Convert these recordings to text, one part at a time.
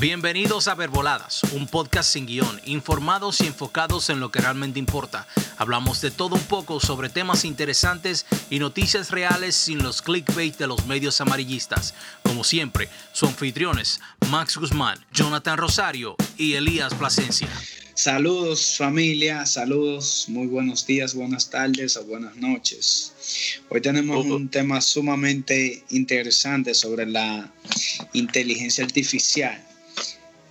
Bienvenidos a Verboladas, un podcast sin guion, informados y enfocados en lo que realmente importa. Hablamos de todo un poco sobre temas interesantes y noticias reales sin los clickbait de los medios amarillistas. Como siempre, su anfitriones Max Guzmán, Jonathan Rosario y Elías Plasencia. Saludos familia, saludos, muy buenos días, buenas tardes o buenas noches. Hoy tenemos un tema sumamente interesante sobre la inteligencia artificial.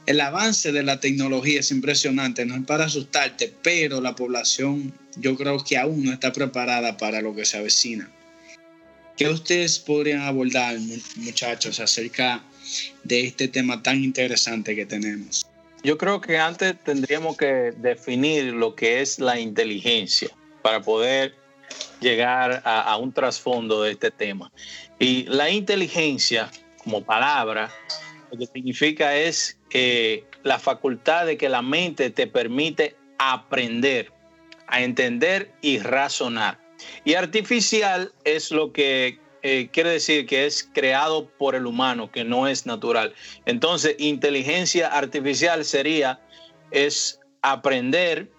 El avance de la tecnología es impresionante, no es para asustarte, pero la población yo creo que aún no está preparada para lo que se avecina. ¿Qué ustedes podrían abordar, muchachos, acerca de este tema tan interesante que tenemos? Yo creo que antes tendríamos que definir lo que es la inteligencia para poder llegar a, un trasfondo de este tema. Y la inteligencia como palabra, lo que significa es que la facultad de que la mente te permite aprender, a entender y razonar. Y artificial es lo que eh, quiere decir que es creado por el humano, que no es natural. Entonces, inteligencia artificial sería, es aprender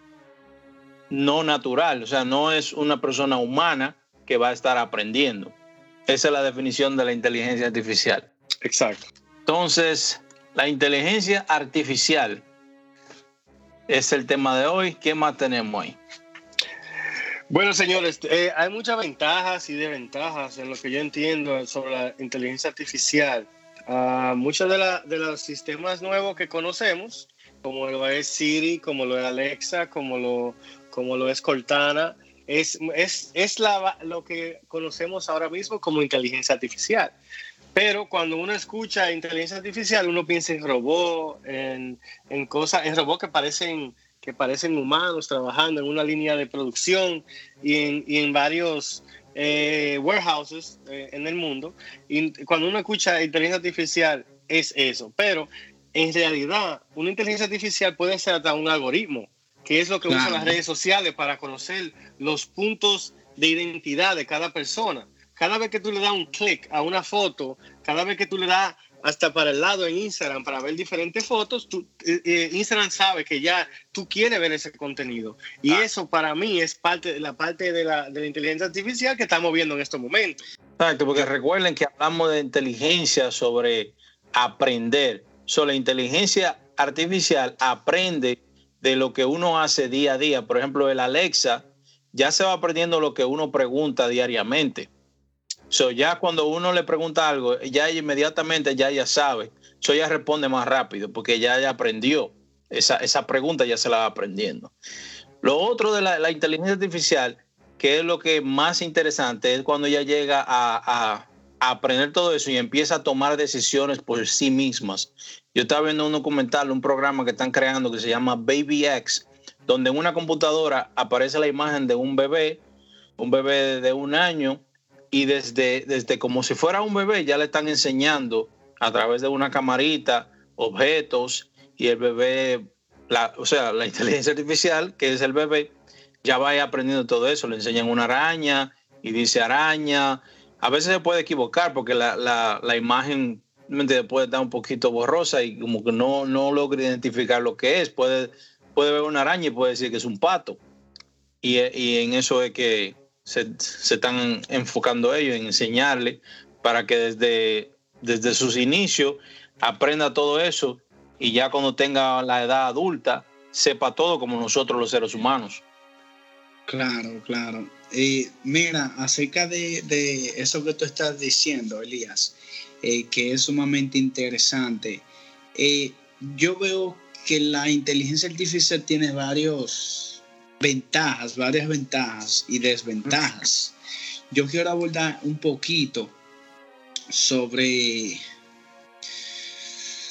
no natural, o sea, no es una persona humana que va a estar aprendiendo. Esa es la definición de la inteligencia artificial. Exacto. Entonces, la inteligencia artificial es el tema de hoy. ¿Qué más tenemos ahí? Bueno, señores, eh, hay muchas ventajas y desventajas en lo que yo entiendo sobre la inteligencia artificial. Uh, muchos de, de, los sistemas nuevos que conocemos, como lo es Siri, como lo es Alexa, como lo, es Cortana, es, la, lo que conocemos ahora mismo como inteligencia artificial. Pero cuando uno escucha inteligencia artificial, uno piensa en robots, en, en cosas, en robots que parecen que parecen humanos trabajando en una línea de producción y en, y en varios eh, warehouses eh, en el mundo. Y cuando uno escucha inteligencia artificial, es eso. Pero en realidad, una inteligencia artificial puede ser hasta un algoritmo, que es lo que usan las redes sociales para conocer los puntos de identidad de cada persona. Cada vez que tú le das un clic a una foto, cada vez que tú le das hasta para el lado en Instagram para ver diferentes fotos, eh, eh, Instagram sabe que ya tú quieres ver ese contenido. Y ah. eso para mí es parte de la parte de la, de la inteligencia artificial que estamos viendo en estos momentos. Exacto, porque recuerden que hablamos de inteligencia sobre aprender. Sobre la inteligencia artificial aprende de lo que uno hace día a día. Por ejemplo, el Alexa ya se va aprendiendo lo que uno pregunta diariamente. So, ya cuando uno le pregunta algo, ya inmediatamente ya ya sabe. So, ya responde más rápido porque ya, ya aprendió. Esa, esa pregunta ya se la va aprendiendo. Lo otro de la, inteligencia artificial, que es lo que más interesante, es cuando ella llega a, aprender todo eso y empieza a tomar decisiones por sí mismas. Yo estaba viendo un documental, un programa que están creando que se llama Baby X, donde en una computadora aparece la imagen de un bebé, un bebé de un año, y desde, desde como si fuera un bebé ya le están enseñando a través de una camarita objetos y el bebé, la, o sea, la inteligencia artificial, que es el bebé, ya va aprendiendo todo eso. Le enseñan una araña y dice araña. A veces se puede equivocar porque la, la, la imagen puede estar un poquito borrosa y como que no, no logra identificar lo que es. Puede, puede ver una araña y puede decir que es un pato. Y, y en eso es que, se, están enfocando ellos en enseñarle para que desde, desde sus inicios aprenda todo eso y ya cuando tenga la edad adulta sepa todo como nosotros los seres humanos. Claro, claro. y mira, acerca de, eso que tú estás diciendo, Elías, eh, que es sumamente interesante, eh, yo veo que la inteligencia artificial tiene varios, ventajas, varias ventajas y desventajas. Yo quiero abordar un poquito sobre,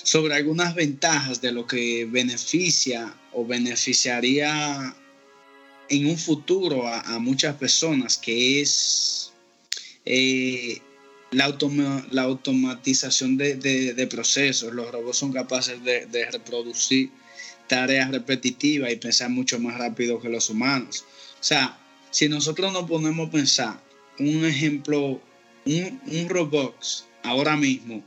sobre algunas ventajas de lo que beneficia o beneficiaría en un futuro a, muchas personas, que es eh, la, la, automatización de, procesos. Los robots son capaces de reproducir tareas repetitivas y pensar mucho más rápido que los humanos. O sea, si nosotros nos ponemos a pensar, un ejemplo, un, un Roblox ahora mismo,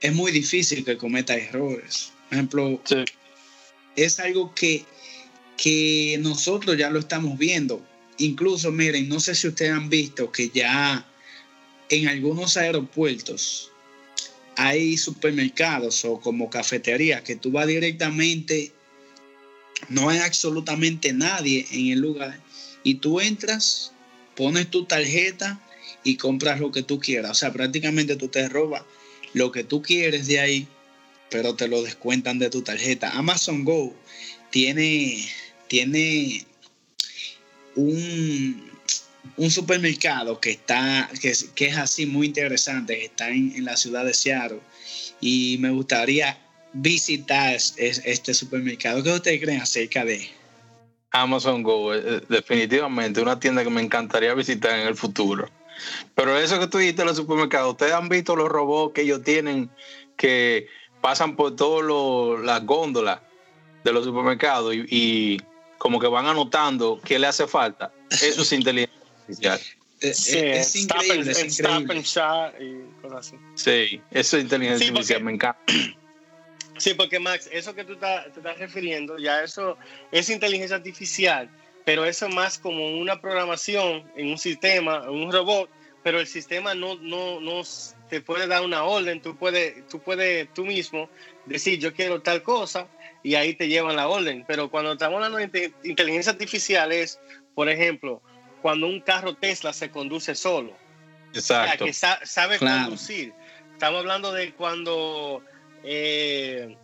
es muy difícil que cometa errores. Por ejemplo, es algo que, que nosotros ya lo estamos viendo. Incluso, miren, no sé si ustedes han visto que ya en algunos aeropuertos hay supermercados o como cafeterías que tú vas directamente, no hay absolutamente nadie en el lugar y tú entras, pones tu tarjeta y compras lo que tú quieras. O sea, prácticamente tú te robas lo que tú quieres de ahí, pero te lo descuentan de tu tarjeta. Amazon Go tiene, tiene un, un supermercado que está, que, es así muy interesante, que está en, la ciudad de Seattle. Y me gustaría visitar este supermercado. ¿Qué ustedes creen acerca de? Amazon Go, eh, eh, definitivamente una tienda que me encantaría visitar en el futuro. Pero eso que tú dijiste en los supermercados, ¿ustedes han visto los robots que ellos tienen que pasan por todas las góndolas de los supermercados y, como que van anotando qué le hace falta? Eso es inteligencia artificial. es, increíble, es increíble. y cosas así. Sí, eso es inteligencia artificial, me encanta. Sí, porque Max, eso que tú te estás refiriendo, ya eso es inteligencia artificial, pero eso es más como una programación en un sistema, en un robot, pero el sistema no, no, no te puede dar una orden, tú puedes, tú puedes tú mismo decir yo quiero tal cosa y ahí te llevan la orden. Pero cuando estamos hablando de inteligencia artificial es, por ejemplo, cuando un carro Tesla se conduce solo. Exacto. que sabe conducir. Estamos hablando de cuando eh,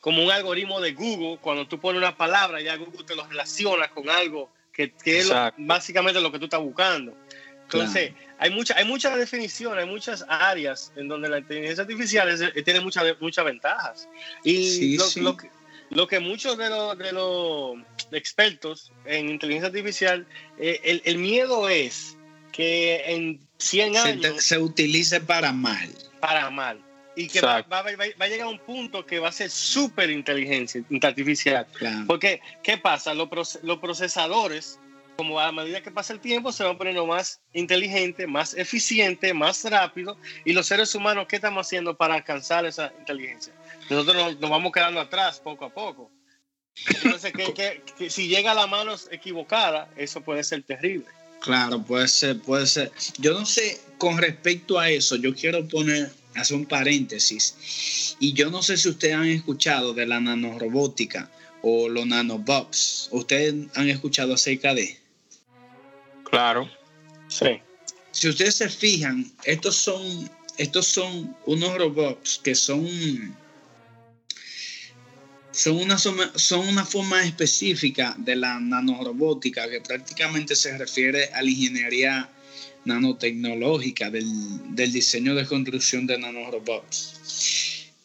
como un algoritmo de Google, cuando tú pones una palabra, ya Google te lo relaciona con algo que, es básicamente lo que tú estás buscando. Entonces, hay, mucha, hay muchas definiciones, hay muchas áreas en donde la inteligencia artificial tiene muchas muchas ventajas. Y lo, que, lo, que, muchos de los, de los expertos en inteligencia artificial, eh, el, el, miedo es que en 100 años... Se, se utilice para mal. Para mal y que va, va, a llegar a un punto que va a ser súper inteligencia artificial. Porque, ¿qué pasa? Los, los, procesadores, como a medida que pasa el tiempo, se van poniendo más inteligentes, más eficientes, más rápido. Y los seres humanos, ¿qué estamos haciendo para alcanzar esa inteligencia? Nosotros nos, vamos quedando atrás poco a poco. Entonces, que, si llega a la mano equivocada, eso puede ser terrible. Claro, puede ser, puede ser. Yo no sé, con respecto a eso, yo quiero poner hace un paréntesis. Y yo no sé si ustedes han escuchado de la nanorobótica o los nanobots. ¿Ustedes han escuchado acerca de? Claro. Sí. Si ustedes se fijan, estos son, estos son unos robots que son, son, una, son una forma específica de la nanorobótica que prácticamente se refiere a la ingeniería nanotecnológica del, diseño de construcción de nanorobots.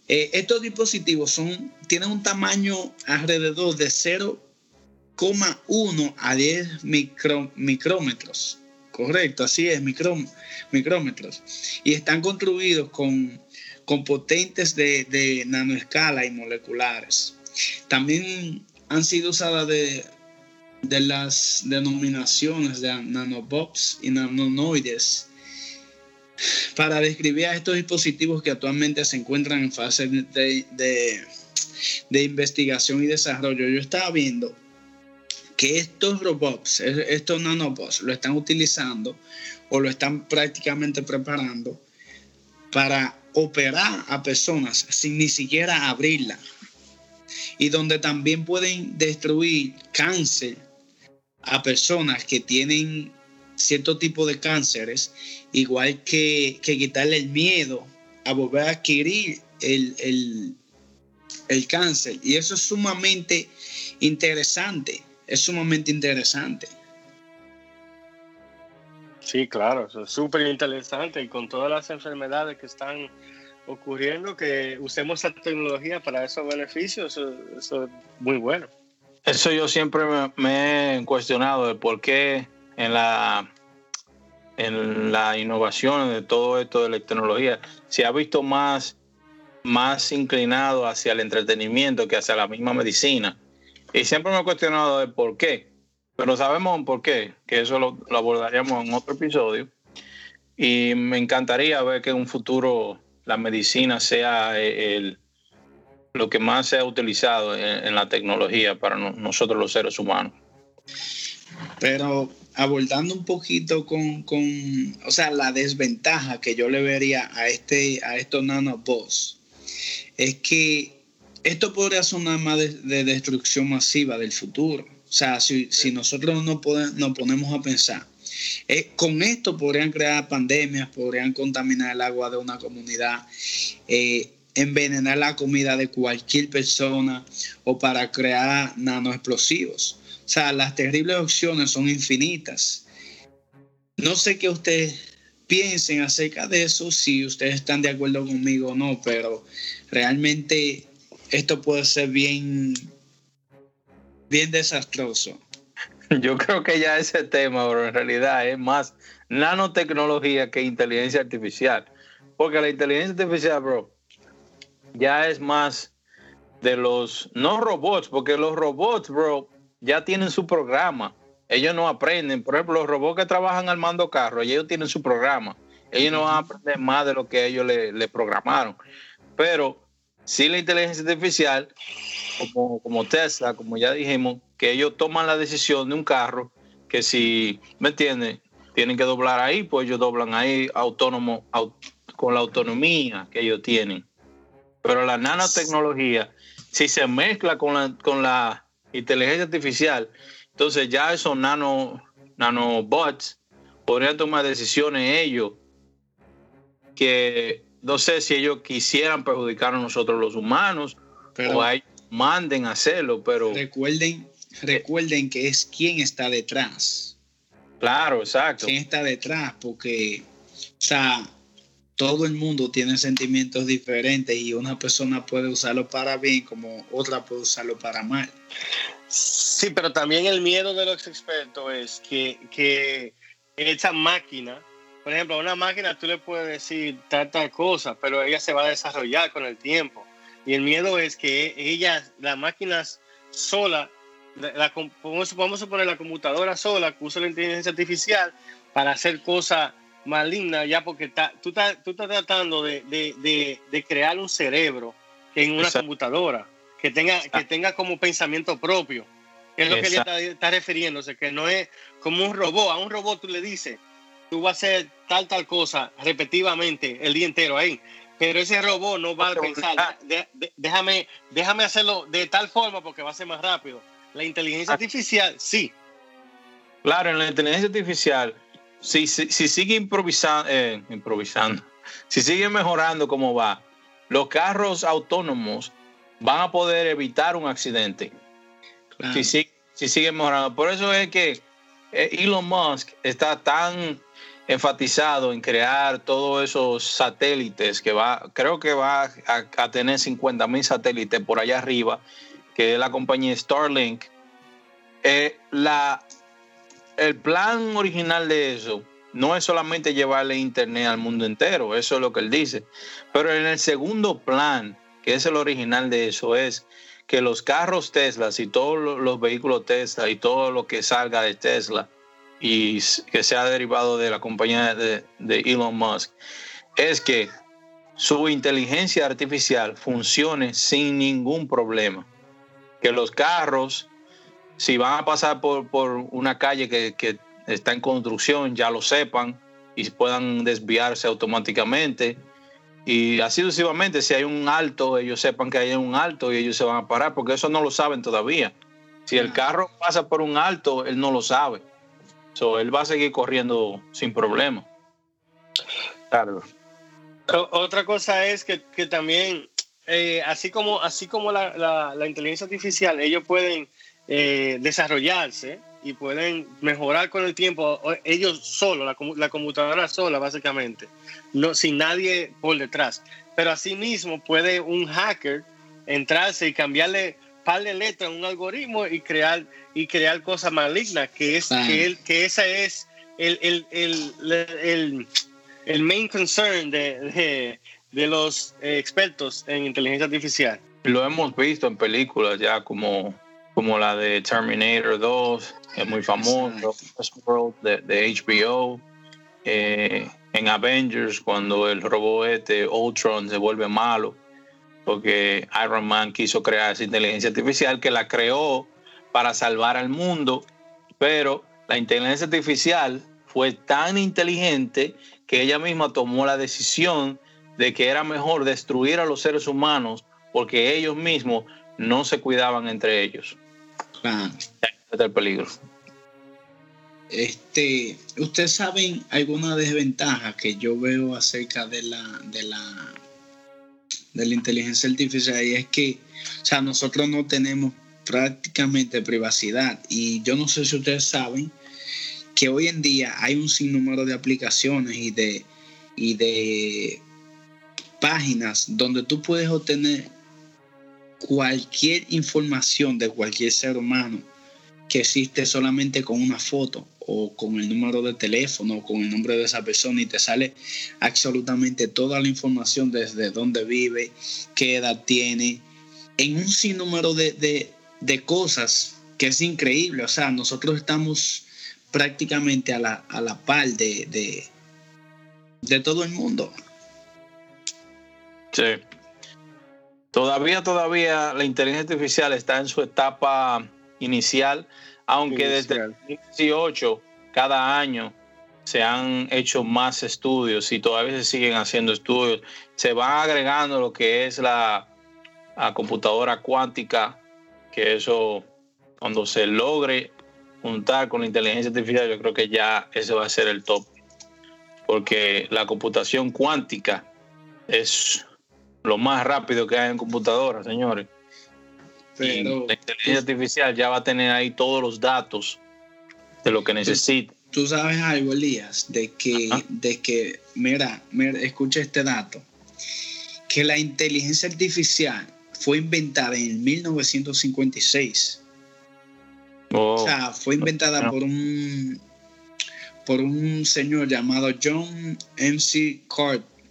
Eh, estos dispositivos son, tienen un tamaño alrededor de 0,1 a 10 micrómetros. Correcto, así es, micrómetros. Y están construidos con, con potentes de, de nanoescala y moleculares. También han sido usadas de de las denominaciones de nanobots y nanonoides para describir a estos dispositivos que actualmente se encuentran en fase de, de, investigación y desarrollo. Yo estaba viendo que estos robots, estos nanobots, lo están utilizando o lo están prácticamente preparando para operar a personas sin ni siquiera abrirla y donde también pueden destruir cáncer a personas que tienen cierto tipo de cánceres, igual que, quitarle el miedo a volver a adquirir el, el, cáncer. Y eso es sumamente interesante, es sumamente interesante. Sí, claro, eso es súper interesante y con todas las enfermedades que están ocurriendo, que usemos esa tecnología para esos beneficios, eso es muy bueno. Eso yo siempre me, he cuestionado de por qué en la en la innovación de todo esto de la tecnología se ha visto más, más inclinado hacia el entretenimiento que hacia la misma medicina. Y siempre me he cuestionado de por qué. Pero sabemos por qué, que eso lo, lo abordaríamos en otro episodio. Y me encantaría ver que en un futuro la medicina sea eh, el, lo que más se ha utilizado en, la tecnología para nosotros los seres humanos. Pero abordando un poquito con, o sea, la desventaja que yo le vería a, este, a estos nanobots es que esto podría sonar más de, destrucción masiva del futuro. O sea, si, nosotros no nos ponemos a pensar, eh, con esto podrían crear pandemias, podrían contaminar el agua de una comunidad, eh, envenenar la comida de cualquier persona o para crear nanoexplosivos. O sea, las terribles opciones son infinitas. No sé qué ustedes piensen acerca de eso, si ustedes están de acuerdo conmigo o no, pero realmente esto puede ser bien, bien desastroso. Yo creo que ya ese tema, bro, en realidad es más nanotecnología que inteligencia artificial. Porque la inteligencia artificial, bro, ya es más de los, no robots, porque los robots, bro, ya tienen su programa. Ellos no aprenden. Por ejemplo, los robots que trabajan armando carros, ellos tienen su programa. Ellos no van a aprender más de lo que ellos le, programaron. Pero si la inteligencia artificial, como, como Tesla, como ya dijimos, que ellos toman la decisión de un carro que si, ¿me entiendes? Tienen que doblar ahí, pues ellos doblan ahí autónomo, con la autonomía que ellos tienen. Pero la nanotecnología, si se mezcla con la, con la inteligencia artificial, entonces ya esos nano, nanobots podrían tomar decisiones ellos que no sé si ellos quisieran perjudicar a nosotros los humanos o a ellos manden a hacerlo, pero... Recuerden, recuerden que es quien está detrás. Claro, exacto. ¿Quién está detrás? Porque, o sea, todo el mundo tiene sentimientos diferentes y una persona puede usarlo para bien como otra puede usarlo para mal. Sí, pero también el miedo de los expertos es que, que esa máquina, por ejemplo, a una máquina tú le puedes decir tal, tal cosa, pero ella se va a desarrollar con el tiempo. Y el miedo es que ellas, las máquinas sola, la, vamos a poner la computadora sola que usa la inteligencia artificial para hacer cosas malignas, ya porque tú, estás, tú estás tratando de, de, de, crear un cerebro en una computadora que tenga, que tenga como pensamiento propio. Es lo que ella está, está, refiriéndose, que no es como un robot. A un robot tú le dices, tú vas a hacer tal, tal cosa repetitivamente el día entero ahí. Pero ese robot no va a pensar, déjame, déjame hacerlo de tal forma porque va a ser más rápido. La inteligencia artificial, sí. Claro, en la inteligencia artificial, si, si, sigue improvisando, eh, improvisando, si sigue mejorando como va, los carros autónomos van a poder evitar un accidente. Si, si, siguen mejorando. Por eso es que eh, Elon Musk está tan enfatizado en crear todos esos satélites que va, creo que va a, tener 50 mil satélites por allá arriba, que es la compañía Starlink. Eh, la, el plan original de eso no es solamente llevarle internet al mundo entero, eso es lo que él dice, pero en el segundo plan, que es el original de eso, es que los carros Tesla y todos los vehículos Tesla y todo lo que salga de Tesla, y que sea derivado de la compañía de, Elon Musk, es que su inteligencia artificial funcione sin ningún problema. Que los carros, si van a pasar por, una calle que, está en construcción, ya lo sepan y puedan desviarse automáticamente. Y así sucesivamente, si hay un alto, ellos sepan que hay un alto y ellos se van a parar, porque eso no lo saben todavía. Si el carro pasa por un alto, él no lo sabe él va a seguir corriendo sin problema. Claro. Otra cosa es que, también, eh, así como, así como la, inteligencia artificial, ellos pueden eh, desarrollarse y pueden mejorar con el tiempo, ellos solo, la, la, computadora sola, básicamente, no, sin nadie por detrás. Pero asimismo puede un hacker entrarse y cambiarle par de letras un algoritmo y crear y crear cosas malignas, que es que, el, que esa es el, el, el, el main concern de, de, los eh, expertos en inteligencia artificial. Lo hemos visto en películas ya como, como la de Terminator 2, que es muy famoso, World de, de HBO. Eh, en Avengers cuando el robot este Ultron se vuelve malo porque Iron Man quiso crear esa inteligencia artificial que la creó para salvar al mundo, pero la inteligencia artificial fue tan inteligente que ella misma tomó la decisión de que era mejor destruir a los seres humanos porque ellos mismos no se cuidaban entre ellos. Claro. Este el peligro. Este, ¿ustedes saben alguna desventaja que yo veo acerca de la, de la, de la inteligencia artificial? Y es que, o sea, nosotros no tenemos prácticamente privacidad. Y yo no sé si ustedes saben que hoy en día hay un sinnúmero de aplicaciones y de, y de páginas donde tú puedes obtener cualquier información de cualquier ser humano que existe solamente con una foto o con el número de teléfono o con el nombre de esa persona y te sale absolutamente toda la información desde dónde vive, qué edad tiene, en un sinnúmero de, de, cosas que es increíble. O sea, nosotros estamos prácticamente a la, a la par de, de, de todo el mundo. Sí. Todavía, todavía la inteligencia artificial está en su etapa inicial, aunque desde el 2018 cada año se han hecho más estudios y todavía se siguen haciendo estudios. Se va agregando lo que es la, computadora cuántica, que eso cuando se logre juntar con la inteligencia artificial, yo creo que ya ese va a ser el top. Porque la computación cuántica es lo más rápido que hay en computadoras, señores. Pero, la inteligencia artificial ya va a tener ahí todos los datos de lo que necesita. Tú, sabes algo, Elías, de que, de que, mira, mira, escucha este dato, que la inteligencia artificial fue inventada en 1956. o sea, fue inventada por un por un señor llamado John M.C.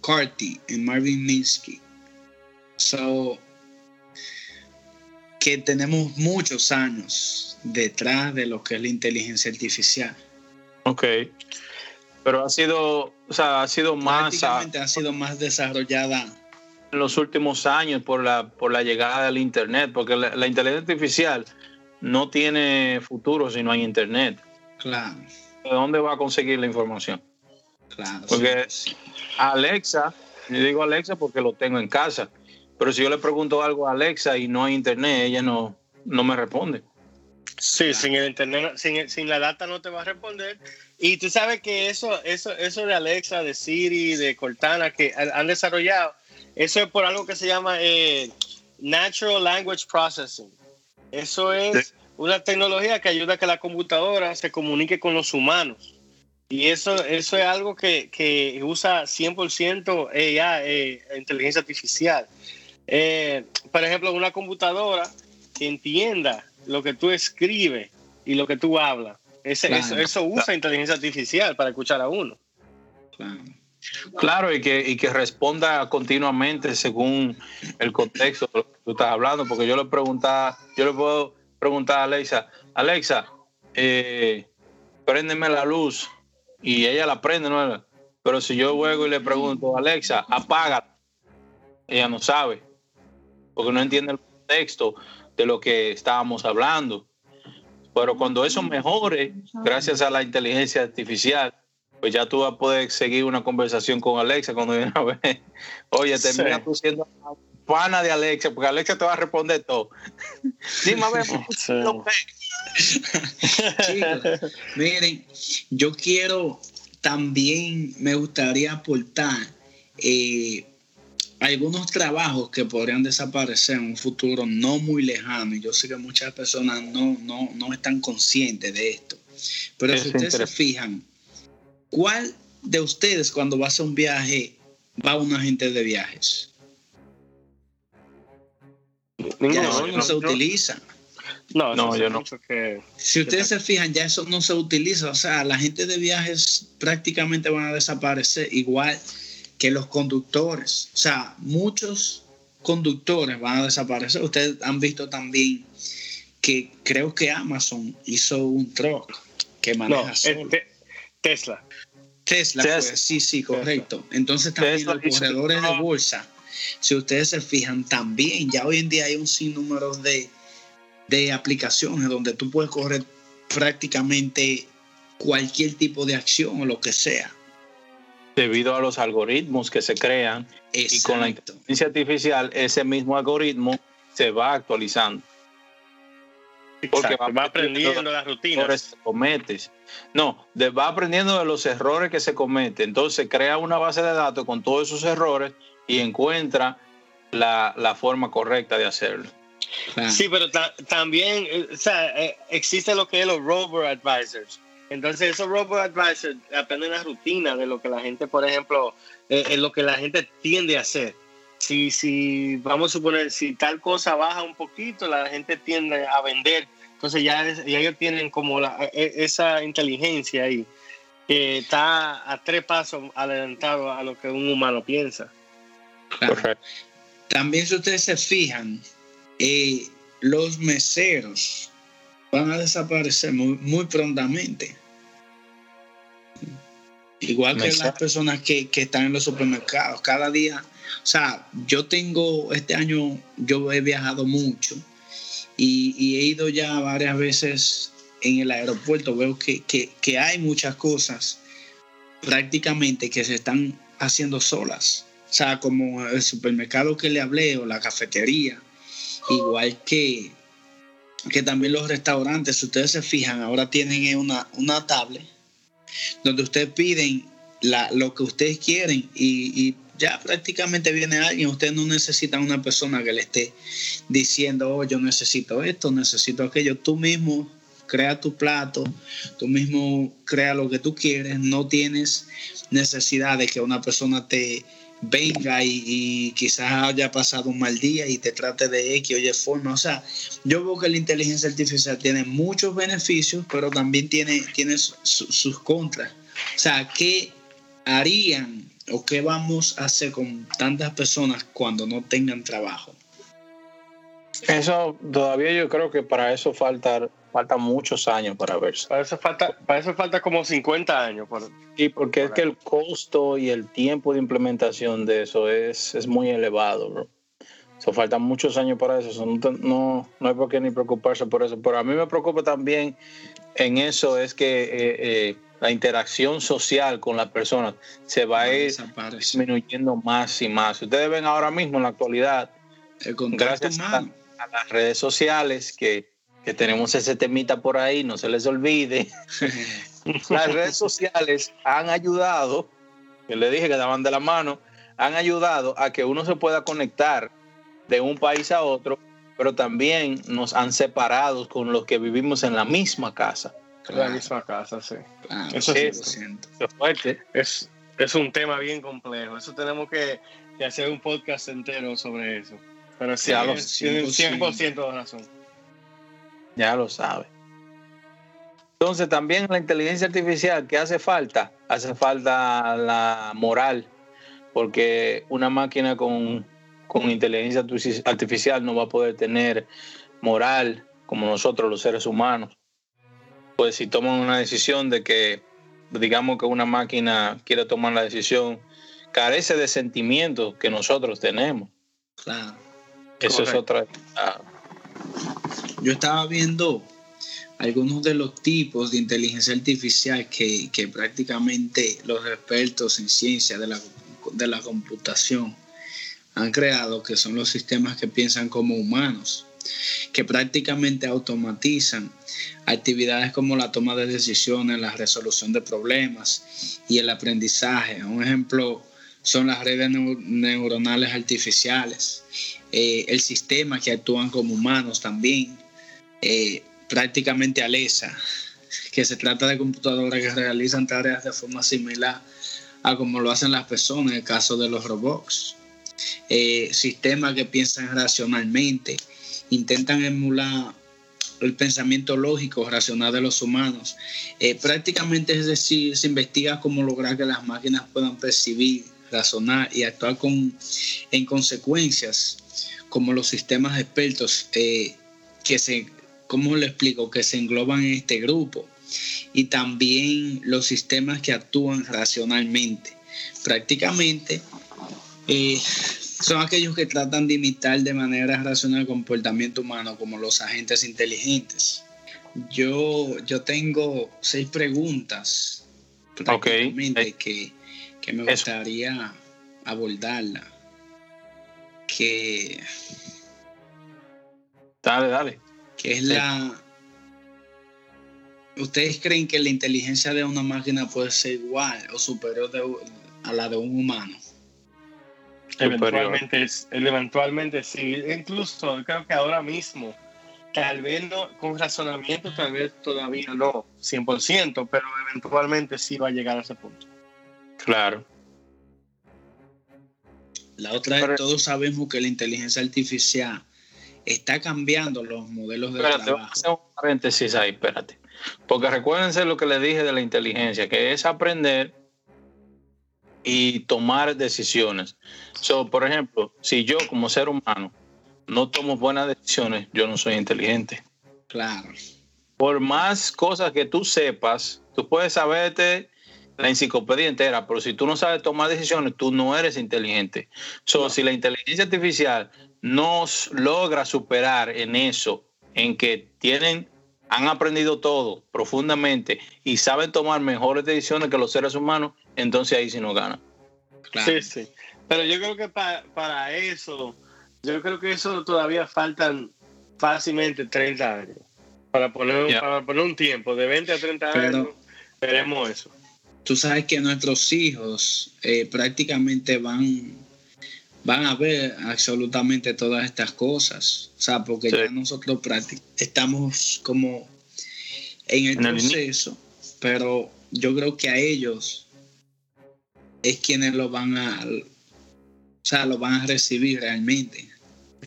Carty en Marvin Minsky. So, que tenemos muchos años detrás de lo que es la inteligencia artificial. Ok. Pero ha sido, o sea, ha sido más. ha sido más desarrollada. En los últimos años por la, por la llegada del Internet, porque la, inteligencia artificial no tiene futuro si no hay Internet. Claro. ¿De dónde va a conseguir la información? Claro. Porque Alexa, yo digo Alexa porque lo tengo en casa pero si yo le pregunto algo a Alexa y no hay internet, ella no, no me responde. Sí, sin el internet, sin, sin, la data no te va a responder. Y tú sabes que eso, eso, eso de Alexa, de Siri, de Cortana que han desarrollado, eso es por algo que se llama eh, Natural Language Processing. Eso es una tecnología que ayuda a que la computadora se comunique con los humanos. Y eso, eso es algo que, que usa 100% AI, eh, inteligencia artificial. Eh, por ejemplo, una computadora que entienda lo que tú escribes y lo que tú hablas. eso, usa inteligencia artificial para escuchar a uno. Claro. y que, y que responda continuamente según el contexto de lo que tú estás hablando, porque yo le preguntaba, yo le puedo preguntar a Alexa, Alexa, eh, préndeme la luz, y ella la prende, ¿no? Pero si yo juego y le pregunto, Alexa, apaga, ella no sabe porque no entiende el contexto de lo que estábamos hablando. Pero cuando eso mejore, gracias a la inteligencia artificial, pues ya tú vas a poder seguir una conversación con Alexa cuando viene a ver, oye, termina tú siendo pana de Alexa, porque Alexa te va a responder todo. Dime a ver, miren, yo quiero también, me gustaría aportar eh, algunos trabajos que podrían desaparecer en un futuro no muy lejano, y yo sé que muchas personas no, no, no están conscientes de esto, pero si ustedes se fijan, ¿cuál de ustedes cuando va a hacer un viaje va a un agente de viajes? ya eso no, se utiliza. No, no, yo no. si ustedes se fijan, ya eso no se utiliza. O sea, la gente de viajes prácticamente van a desaparecer. Igual que los conductores, o sea, muchos conductores van a desaparecer. Ustedes han visto también que creo que Amazon hizo un truck que maneja no, Tesla. Tesla, pues, sí, sí, correcto. Entonces también los corredores de bolsa, si ustedes se fijan, también ya hoy en día hay un sinnúmero de, de aplicaciones donde tú puedes correr prácticamente cualquier tipo de acción o lo que sea. Debido a los algoritmos que se crean y con la inteligencia artificial, ese mismo algoritmo se va actualizando. Porque va, aprendiendo las rutinas. cometes. No, va aprendiendo de los errores que se cometen. Entonces crea una base de datos con todos esos errores y encuentra la, forma correcta de hacerlo. Sí, pero también eh, o sea, eh, existe lo que es los robot advisors. Entonces esos robot advisors aprenden la rutina de lo que la gente, por ejemplo, eh, es lo que la gente tiende a hacer. Si, si vamos a suponer, si tal cosa baja un poquito, la gente tiende a vender. Entonces ya, ellos tienen como la, e, esa inteligencia ahí que está a tres pasos adelantado a lo que un humano piensa. También si ustedes se fijan, eh, los meseros van a desaparecer muy, muy prontamente. Igual que las personas que, están en los supermercados, cada día, o sea, yo tengo, este año yo he viajado mucho y, he ido ya varias veces en el aeropuerto, veo que, que, hay muchas cosas prácticamente que se están haciendo solas. O sea, como el supermercado que le hablé o la cafetería, igual que, que también los restaurantes, si ustedes se fijan, ahora tienen una, una tablet donde ustedes piden lo que ustedes quieren y, ya prácticamente viene alguien, ustedes no necesitan una persona que le esté diciendo, oh, yo necesito esto, necesito aquello, tú mismo crea tu plato, tú mismo crea lo que tú quieres, no tienes necesidad de que una persona te venga y, quizás haya pasado un mal día y te trate de X o Y forma. O sea, yo veo que la inteligencia artificial tiene muchos beneficios, pero también tiene, tiene sus contras. O sea, ¿qué harían o qué vamos a hacer con tantas personas cuando no tengan trabajo? Eso todavía yo creo que para eso falta, falta muchos años para verse. Para eso falta, para eso falta como 50 años. Por, sí, porque es que el costo y el tiempo de implementación de eso es, es muy elevado, bro. Eso faltan muchos años para eso. no, no, hay por qué ni preocuparse por eso. Pero a mí me preocupa también en eso es que eh, eh, la interacción social con las personas se va a ir disminuyendo más y más. Ustedes ven ahora mismo en la actualidad, gracias a, las redes sociales que, que, tenemos ese temita por ahí, no se les olvide. las redes sociales han ayudado, que le dije que daban de la mano, han ayudado a que uno se pueda conectar de un país a otro, pero también nos han separado con los que vivimos en la misma casa. La misma casa, sí. eso es, fuerte. Es, es un tema bien complejo. Eso tenemos que, hacer un podcast entero sobre eso. Pero sí, ya 100%, de razón. Ya lo sabe. Entonces también la inteligencia artificial, ¿qué hace falta? Hace falta la moral, porque una máquina con, con inteligencia artificial no va a poder tener moral como nosotros los seres humanos pues si toman una decisión de que, digamos que una máquina quiere tomar la decisión, carece de sentimientos que nosotros tenemos. Claro. Eso es otra. Yo estaba viendo algunos de los tipos de inteligencia artificial que, prácticamente los expertos en ciencia de la, de la computación han creado, que son los sistemas que piensan como humanos que prácticamente automatizan actividades como la toma de decisiones, la resolución de problemas y el aprendizaje. Un ejemplo son las redes neuronales artificiales, eh, el sistema que actúan como humanos también, eh, prácticamente ALESA, que se trata de computadoras que realizan tareas de forma similar a como lo hacen las personas en el caso de los robots. Eh, sistemas que piensan racionalmente, intentan emular el pensamiento lógico, racional de los humanos. Eh, prácticamente es decir, se investiga cómo lograr que las máquinas puedan percibir, razonar y actuar con, en consecuencias, como los sistemas expertos que se, ¿cómo le explico? Que se engloban en este grupo. y también los sistemas que actúan racionalmente. Prácticamente eh, son aquellos que tratan de imitar de manera racional el comportamiento humano, como los agentes inteligentes. Yo, yo tengo seis preguntas que, que me gustaría abordarla. Que. Dale, dale. Que es la. ¿Ustedes creen que la inteligencia de una máquina puede ser igual o superior a la de un humano? Eventualmente, eventualmente sí. Incluso creo que ahora mismo, tal vez no, con razonamiento, tal vez todavía no, 100%, pero eventualmente sí va a llegar a ese punto. Claro. La otra es, todos sabemos que la inteligencia artificial está cambiando los modelos de espérate, trabajo. Hacer un paréntesis ahí, espérate. Porque recuérdense lo que le dije de la inteligencia, que es aprender y tomar decisiones. So, por ejemplo, si yo como ser humano no tomo buenas decisiones, yo no soy inteligente. Claro. Por más cosas que tú sepas, tú puedes saberte la enciclopedia entera, pero si tú no sabes tomar decisiones, tú no eres inteligente. So, Si la inteligencia artificial nos logra superar en eso, en que tienen, han aprendido todo profundamente y saben tomar mejores decisiones que los seres humanos, entonces ahí sí nos ganan. Sí, sí. Pero yo creo que para, eso, yo creo que eso todavía faltan fácilmente 30 años. Para poner, para poner un tiempo, de 20 a 30 años, veremos eso tú sabes que nuestros hijos eh, prácticamente van, van a ver absolutamente todas estas cosas. O sea, porque ya nosotros estamos como en el proceso, pero yo creo que a ellos es quienes lo van a, o sea, lo van a recibir realmente.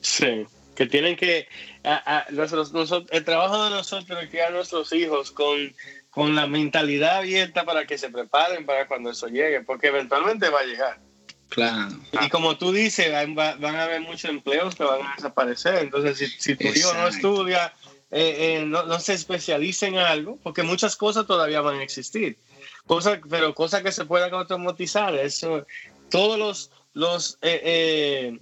Sí, que tienen que, el trabajo de nosotros es criar a nuestros hijos con con la mentalidad abierta para que se preparen para cuando eso llegue, porque eventualmente va a llegar. Claro. Y como tú dices, van, a haber muchos empleos que van a desaparecer. Entonces, si, si tu hijo no estudia, eh, eh, no, se especializa en algo, porque muchas cosas todavía van a existir. Cosas, pero cosas que se puedan automatizar. Eso, todos los, los eh,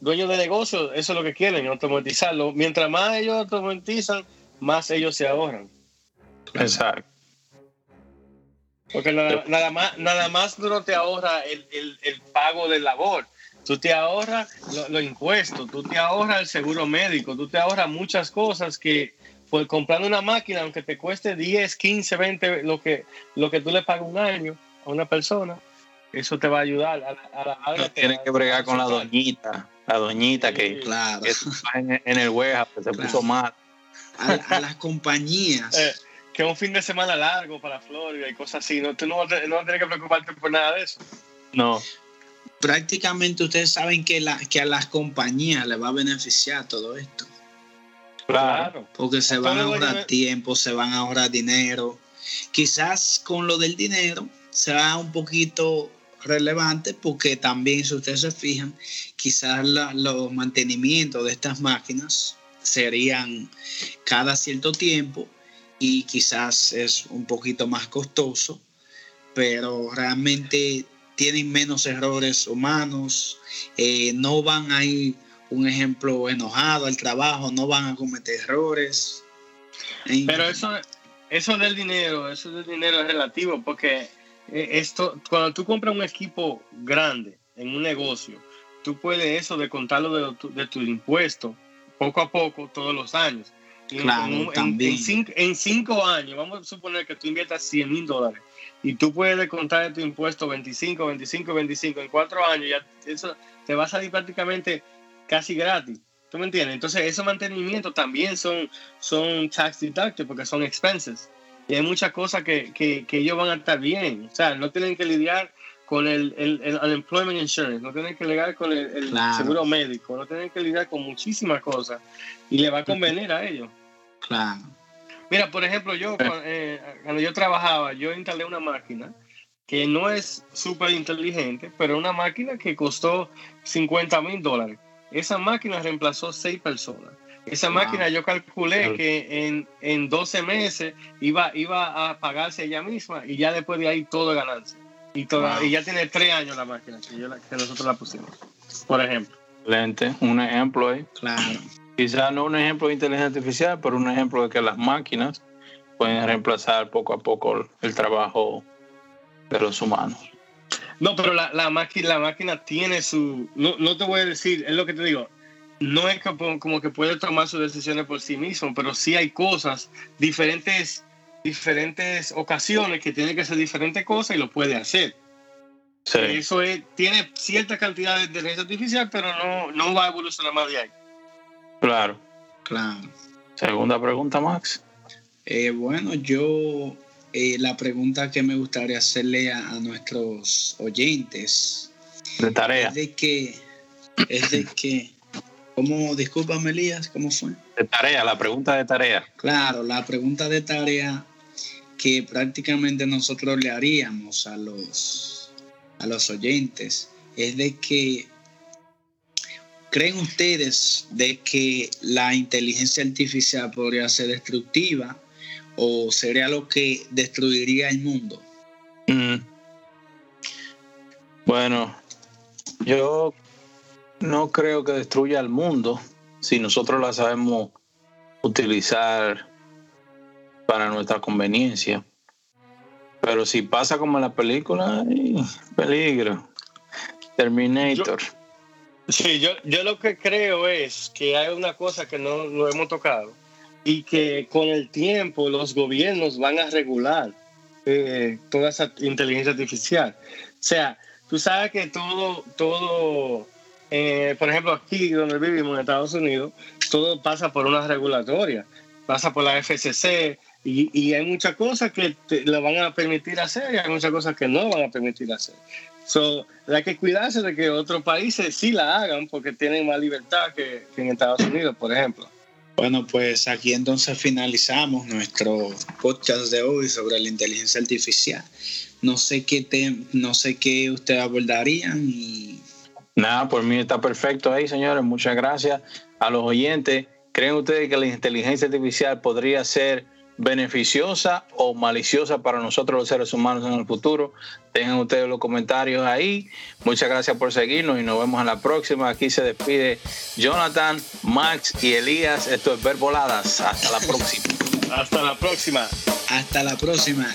dueños de negocios, eso es lo que quieren, automatizarlo. Mientras más ellos automatizan, más ellos se ahorran. Exacto. Porque nada, más, nada más no te ahorra el, pago de labor. Tú te ahorras los impuestos, tú te ahorras el seguro médico, tú te ahorras muchas cosas que pues, comprando una máquina, aunque te cueste 10, 15, 20, lo que, lo que tú le pagas un año a una persona, eso te va a ayudar a, la Tienes que bregar con la doñita, la doñita que, claro. en, el web se puso mal. A, las compañías. Eh, que un fin de semana largo para Florida y cosas así. No, tú no, vas a tener que preocuparte por nada de eso. No. Prácticamente ustedes saben que, la, que a las compañías les va a beneficiar todo esto. Claro. Porque se van a ahorrar tiempo, se van a ahorrar dinero. Quizás con lo del dinero sea un poquito relevante porque también, si ustedes se fijan, quizás los mantenimientos de estas máquinas serían cada cierto tiempo y quizás es un poquito más costoso, pero realmente tienen menos errores humanos, eh, no van a ir, un ejemplo, enojado al trabajo, no van a cometer errores. Pero eso, eso del dinero, eso del dinero es relativo, porque eh, esto, cuando tú compras un equipo grande en un negocio, tú puedes eso de contarlo de tu, de tu impuesto poco a poco todos los años. Claro, en, cinco, años, vamos a suponer que tú inviertas 100 mil dólares y tú puedes contar tu impuesto 25, 25, 25 en cuatro años, ya eso te va a salir prácticamente casi gratis. ¿Tú me entiendes? Entonces, esos mantenimientos también son, son tax deducted porque son expenses. Y hay muchas cosas que, que, que, ellos van a estar bien. O sea, no tienen que lidiar con el, el, el unemployment insurance, no tienen que lidiar con el, seguro médico, no tienen que lidiar con muchísimas cosas y le va a convenir a ellos. Claro. Mira, por ejemplo, yo eh, cuando yo trabajaba, yo instalé una máquina que no es súper inteligente, pero una máquina que costó 50 mil dólares. esa máquina reemplazó seis personas. Esa máquina yo calculé que en, en 12 meses iba, iba a pagarse ella misma y ya después de ahí todo ganancia. Y, y ya tiene tres años la máquina que, nosotros la pusimos, por ejemplo. Excelente, un ejemplo ahí. Claro. Quizás no un ejemplo de inteligencia artificial, pero un ejemplo de que las máquinas pueden reemplazar poco a poco el trabajo de los humanos. No, pero la, la, máquina, la máquina tiene su... No, no te voy a decir, es lo que te digo, no es como, que puede tomar sus decisiones por sí mismo, pero sí hay cosas, diferentes, diferentes ocasiones que tiene que hacer diferentes cosas y lo puede hacer. Eso es, tiene cierta cantidad de inteligencia artificial, pero no, no va a evolucionar más de ahí. Claro. Claro. Segunda pregunta, Max. Eh, bueno, yo eh, la pregunta que me gustaría hacerle a, a, nuestros oyentes. De tarea. Es de que, es de que ¿Cómo, discúlpame Elías, cómo fue? De tarea, la pregunta de tarea. Claro, la pregunta de tarea que prácticamente nosotros le haríamos a los, a los oyentes es de que ¿Creen ustedes de que la inteligencia artificial podría ser destructiva o sería lo que destruiría el mundo? Mm. Bueno, yo no creo que destruya el mundo si nosotros la sabemos utilizar para nuestra conveniencia. Pero si pasa como en la película, peligro. Terminator. sí, yo, yo lo que creo es que hay una cosa que no lo hemos tocado y que con el tiempo los gobiernos van a regular eh, toda esa inteligencia artificial. O sea, tú sabes que todo, todo eh, por ejemplo, aquí donde vivimos en Estados Unidos, todo pasa por una regulatoria, pasa por la FCC y, hay muchas cosas que lo van a permitir hacer y hay muchas cosas que no van a permitir hacer. So, hay que cuidarse de que otros países sí la hagan porque tienen más libertad que, en Estados Unidos, por ejemplo. Bueno, pues aquí entonces finalizamos nuestro podcast de hoy sobre la inteligencia artificial. No sé qué te, no sé qué ustedes abordarían y Nada, por mí está perfecto ahí, señores. Muchas gracias a los oyentes. ¿Creen ustedes que la inteligencia artificial podría ser beneficiosa o maliciosa para nosotros los seres humanos en el futuro? Dejen ustedes los comentarios ahí. Muchas gracias por seguirnos y nos vemos en la próxima. Aquí se despide Jonathan, Max y Elías. Esto es Ver Voladas. Hasta la próxima. Hasta la próxima. Hasta la próxima.